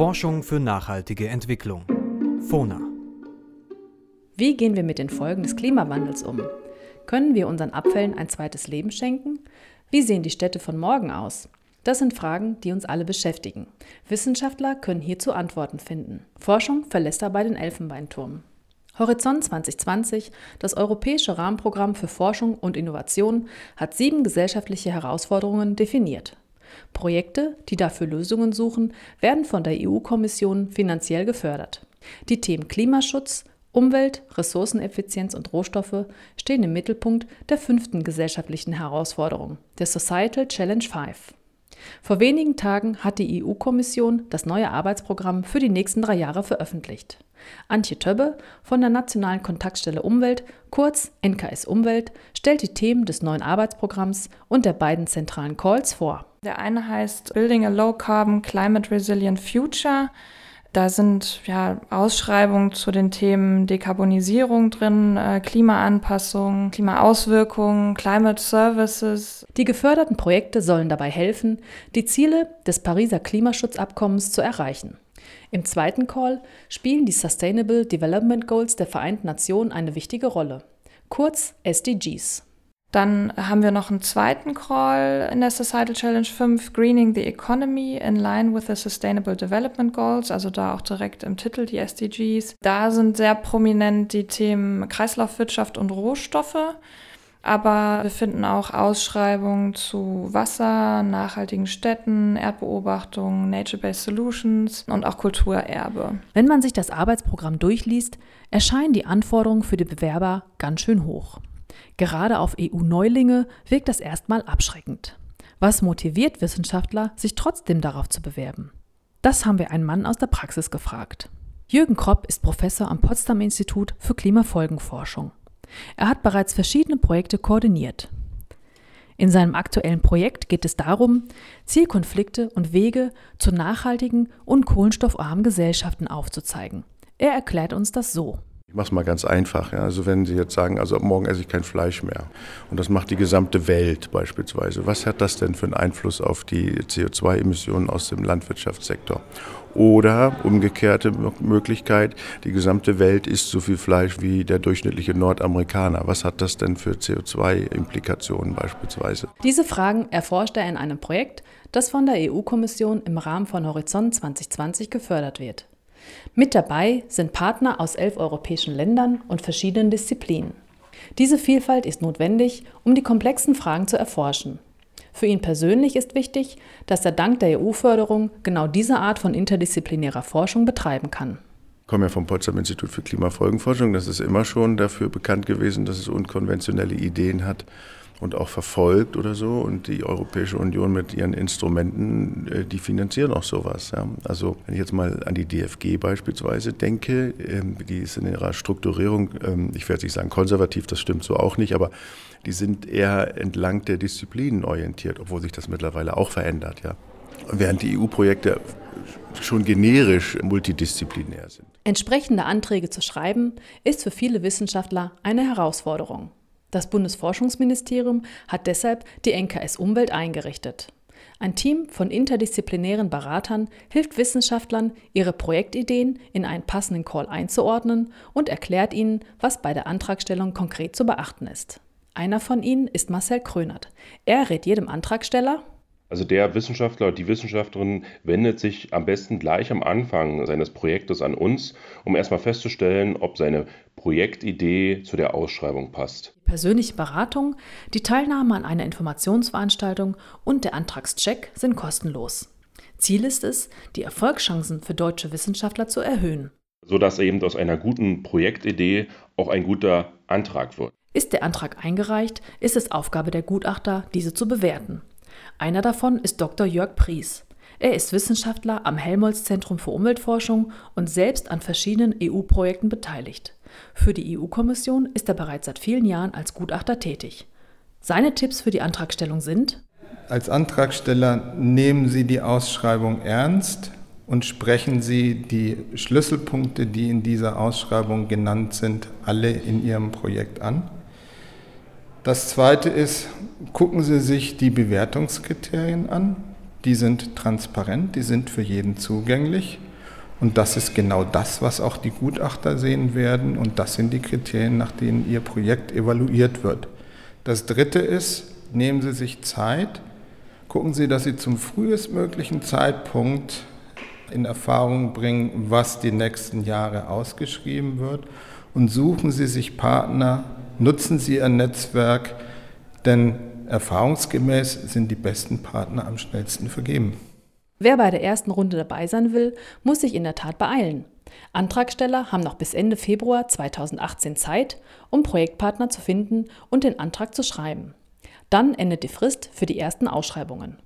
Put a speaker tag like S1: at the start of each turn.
S1: Forschung für nachhaltige Entwicklung. FONA.
S2: Wie gehen wir mit den Folgen des Klimawandels um? Können wir unseren Abfällen ein zweites Leben schenken? Wie sehen die Städte von morgen aus? Das sind Fragen, die uns alle beschäftigen. Wissenschaftler können hierzu Antworten finden. Forschung verlässt dabei den Elfenbeinturm. Horizont 2020, das europäische Rahmenprogramm für Forschung und Innovation, hat sieben gesellschaftliche Herausforderungen definiert. Projekte, die dafür Lösungen suchen, werden von der EU-Kommission finanziell gefördert. Die Themen Klimaschutz, Umwelt, Ressourceneffizienz und Rohstoffe stehen im Mittelpunkt der fünften gesellschaftlichen Herausforderung, der Societal Challenge 5. Vor wenigen Tagen hat die EU-Kommission das neue Arbeitsprogramm für die nächsten drei Jahre veröffentlicht. Antje Többe von der Nationalen Kontaktstelle Umwelt, kurz NKS Umwelt, stellt die Themen des neuen Arbeitsprogramms und der beiden zentralen Calls vor.
S3: Der eine heißt Building a Low Carbon Climate Resilient Future. Da sind ja Ausschreibungen zu den Themen Dekarbonisierung drin, äh, Klimaanpassung, Klimaauswirkungen, Climate Services.
S2: Die geförderten Projekte sollen dabei helfen, die Ziele des Pariser Klimaschutzabkommens zu erreichen. Im zweiten Call spielen die Sustainable Development Goals der Vereinten Nationen eine wichtige Rolle, kurz SDGs.
S3: Dann haben wir noch einen zweiten Call in der Societal Challenge 5, Greening the Economy in line with the Sustainable Development Goals, also da auch direkt im Titel die SDGs. Da sind sehr prominent die Themen Kreislaufwirtschaft und Rohstoffe. Aber wir finden auch Ausschreibungen zu Wasser, nachhaltigen Städten, Erdbeobachtung, Nature-Based Solutions und auch Kulturerbe.
S2: Wenn man sich das Arbeitsprogramm durchliest, erscheinen die Anforderungen für die Bewerber ganz schön hoch. Gerade auf EU-Neulinge wirkt das erstmal abschreckend. Was motiviert Wissenschaftler, sich trotzdem darauf zu bewerben? Das haben wir einen Mann aus der Praxis gefragt. Jürgen Kropp ist Professor am Potsdam Institut für Klimafolgenforschung. Er hat bereits verschiedene Projekte koordiniert. In seinem aktuellen Projekt geht es darum, Zielkonflikte und Wege zu nachhaltigen und kohlenstoffarmen Gesellschaften aufzuzeigen. Er erklärt uns das so.
S4: Ich mache es mal ganz einfach. Ja. Also wenn Sie jetzt sagen, also ab morgen esse ich kein Fleisch mehr und das macht die gesamte Welt beispielsweise, was hat das denn für einen Einfluss auf die CO2-Emissionen aus dem Landwirtschaftssektor? Oder umgekehrte Möglichkeit, die gesamte Welt isst so viel Fleisch wie der durchschnittliche Nordamerikaner. Was hat das denn für CO2-Implikationen beispielsweise?
S2: Diese Fragen erforscht er in einem Projekt, das von der EU-Kommission im Rahmen von Horizont 2020 gefördert wird. Mit dabei sind Partner aus elf europäischen Ländern und verschiedenen Disziplinen. Diese Vielfalt ist notwendig, um die komplexen Fragen zu erforschen. Für ihn persönlich ist wichtig, dass er dank der EU-Förderung genau diese Art von interdisziplinärer Forschung betreiben kann.
S4: Ich komme ja vom Potsdam Institut für Klimafolgenforschung. Das ist immer schon dafür bekannt gewesen, dass es unkonventionelle Ideen hat und auch verfolgt oder so. Und die Europäische Union mit ihren Instrumenten, äh, die finanzieren auch sowas. Ja. Also wenn ich jetzt mal an die DFG beispielsweise denke, ähm, die ist in ihrer Strukturierung, ähm, ich werde nicht sagen konservativ, das stimmt so auch nicht, aber die sind eher entlang der Disziplinen orientiert, obwohl sich das mittlerweile auch verändert. Ja. Während die EU-Projekte schon generisch multidisziplinär sind.
S2: Entsprechende Anträge zu schreiben, ist für viele Wissenschaftler eine Herausforderung. Das Bundesforschungsministerium hat deshalb die NKS Umwelt eingerichtet. Ein Team von interdisziplinären Beratern hilft Wissenschaftlern, ihre Projektideen in einen passenden Call einzuordnen und erklärt ihnen, was bei der Antragstellung konkret zu beachten ist. Einer von ihnen ist Marcel Krönert. Er rät jedem Antragsteller,
S5: also der Wissenschaftler, die Wissenschaftlerin wendet sich am besten gleich am Anfang seines Projektes an uns, um erstmal festzustellen, ob seine Projektidee zu der Ausschreibung passt.
S2: Persönliche Beratung, die Teilnahme an einer Informationsveranstaltung und der Antragscheck sind kostenlos. Ziel ist es, die Erfolgschancen für deutsche Wissenschaftler zu erhöhen.
S5: Sodass eben aus einer guten Projektidee auch ein guter Antrag wird.
S2: Ist der Antrag eingereicht, ist es Aufgabe der Gutachter, diese zu bewerten. Einer davon ist Dr. Jörg Pries. Er ist Wissenschaftler am Helmholtz-Zentrum für Umweltforschung und selbst an verschiedenen EU-Projekten beteiligt. Für die EU-Kommission ist er bereits seit vielen Jahren als Gutachter tätig. Seine Tipps für die Antragstellung sind?
S6: Als Antragsteller nehmen Sie die Ausschreibung ernst und sprechen Sie die Schlüsselpunkte, die in dieser Ausschreibung genannt sind, alle in Ihrem Projekt an. Das Zweite ist, gucken Sie sich die Bewertungskriterien an. Die sind transparent, die sind für jeden zugänglich. Und das ist genau das, was auch die Gutachter sehen werden. Und das sind die Kriterien, nach denen Ihr Projekt evaluiert wird. Das Dritte ist, nehmen Sie sich Zeit, gucken Sie, dass Sie zum frühestmöglichen Zeitpunkt in Erfahrung bringen, was die nächsten Jahre ausgeschrieben wird. Und suchen Sie sich Partner, nutzen Sie Ihr Netzwerk, denn erfahrungsgemäß sind die besten Partner am schnellsten vergeben.
S2: Wer bei der ersten Runde dabei sein will, muss sich in der Tat beeilen. Antragsteller haben noch bis Ende Februar 2018 Zeit, um Projektpartner zu finden und den Antrag zu schreiben. Dann endet die Frist für die ersten Ausschreibungen.